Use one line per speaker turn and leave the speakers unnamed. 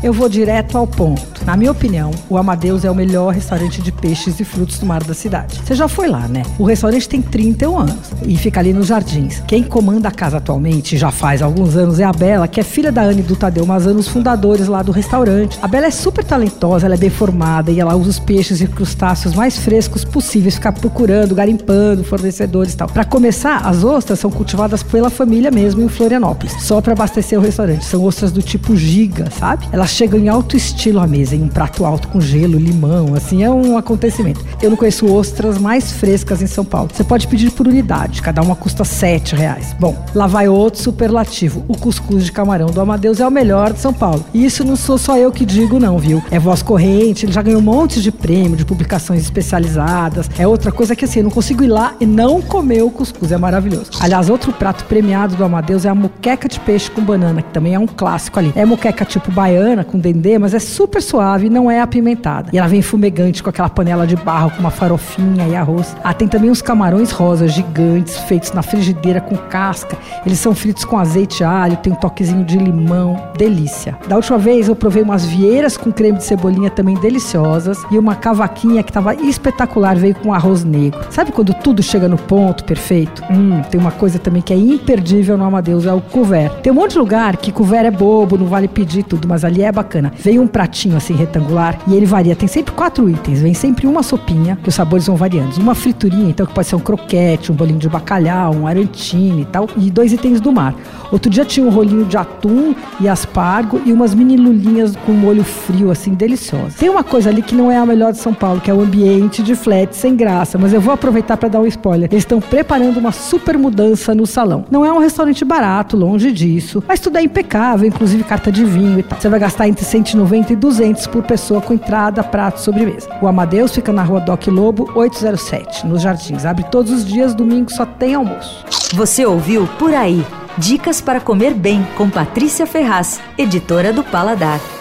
Eu vou direto ao ponto. Na minha opinião, o Amadeus é o melhor restaurante de peixes e frutos do mar da cidade. Você já foi lá, né? O restaurante tem 31 anos e fica ali nos Jardins. Quem comanda a casa atualmente, já faz alguns anos, é a Bela, que é filha da Anne e do Tadeu Mazano, os fundadores lá do restaurante. A Bela é super talentosa, ela é bem formada e ela usa os peixes e crustáceos mais frescos possíveis, ficar procurando, garimpando fornecedores e tal. Para começar, as ostras são cultivadas pela família mesmo em Florianópolis, só para abastecer o restaurante. São ostras do tipo giga, sabe? Elas chegam em alto estilo à mesa, em um prato alto com gelo, limão, assim, é um acontecimento. Eu não conheço ostras mais frescas em São Paulo. Você pode pedir por unidade, cada uma custa sete reais. Bom, lá vai outro superlativo. O cuscuz de camarão do Amadeus é o melhor de São Paulo. E isso não sou só eu que digo, não, viu? É voz corrente, ele já ganhou um monte de prêmio, de publicações especializadas. É outra coisa que assim, eu não consigo ir lá e não comer o cuscuz, é maravilhoso. Aliás, outro prato premiado do Amadeus é a muqueca de peixe com banana, que também é um clássico ali. É muqueca tipo baiana, com dendê, mas é super suave e não é apimentada. E ela vem fumegante com aquela panela de barro com uma farofinha e arroz. Ah, tem também uns camarões rosas gigantes feitos na frigideira com casca. Eles são fritos com azeite e alho, tem um toquezinho de limão, delícia. Da última vez eu provei umas vieiras com creme de cebolinha também deliciosas e uma cavaquinha que estava espetacular, veio com arroz negro. Sabe quando tudo chega no ponto perfeito? Hum, tem uma coisa também que é imperdível no Amadeus, é o couvert. Tem um monte de lugar que couvert é bobo, não vale pedir tudo, mas ali é bacana. Vem um pratinho assim retangular e ele varia, tem sempre quatro itens, vem sempre uma sopinha, que os sabores vão variando. Uma friturinha, então que pode ser um croquete, um bolinho de bacalhau, um arantine e tal, e dois itens do mar. Outro dia tinha um rolinho de atum e aspargo e umas mini lulinhas com molho frio, assim, deliciosa. Tem uma coisa ali que não é a melhor de São Paulo, que é o ambiente de flat sem graça, mas eu vou aproveitar para dar um spoiler. Eles estão preparando uma super mudança no salão. Não é um restaurante barato, longe disso, mas tudo é impecável, inclusive carta de vinho e tal. Você vai gastar entre 190 e 200 por pessoa com entrada, prato, sobremesa. O Amadeus fica na rua Doc Lobo, 807, nos Jardins. Abre todos os dias, domingo só tem almoço.
Você ouviu Por Aí. Dicas para comer bem com Patrícia Ferraz, editora do Paladar.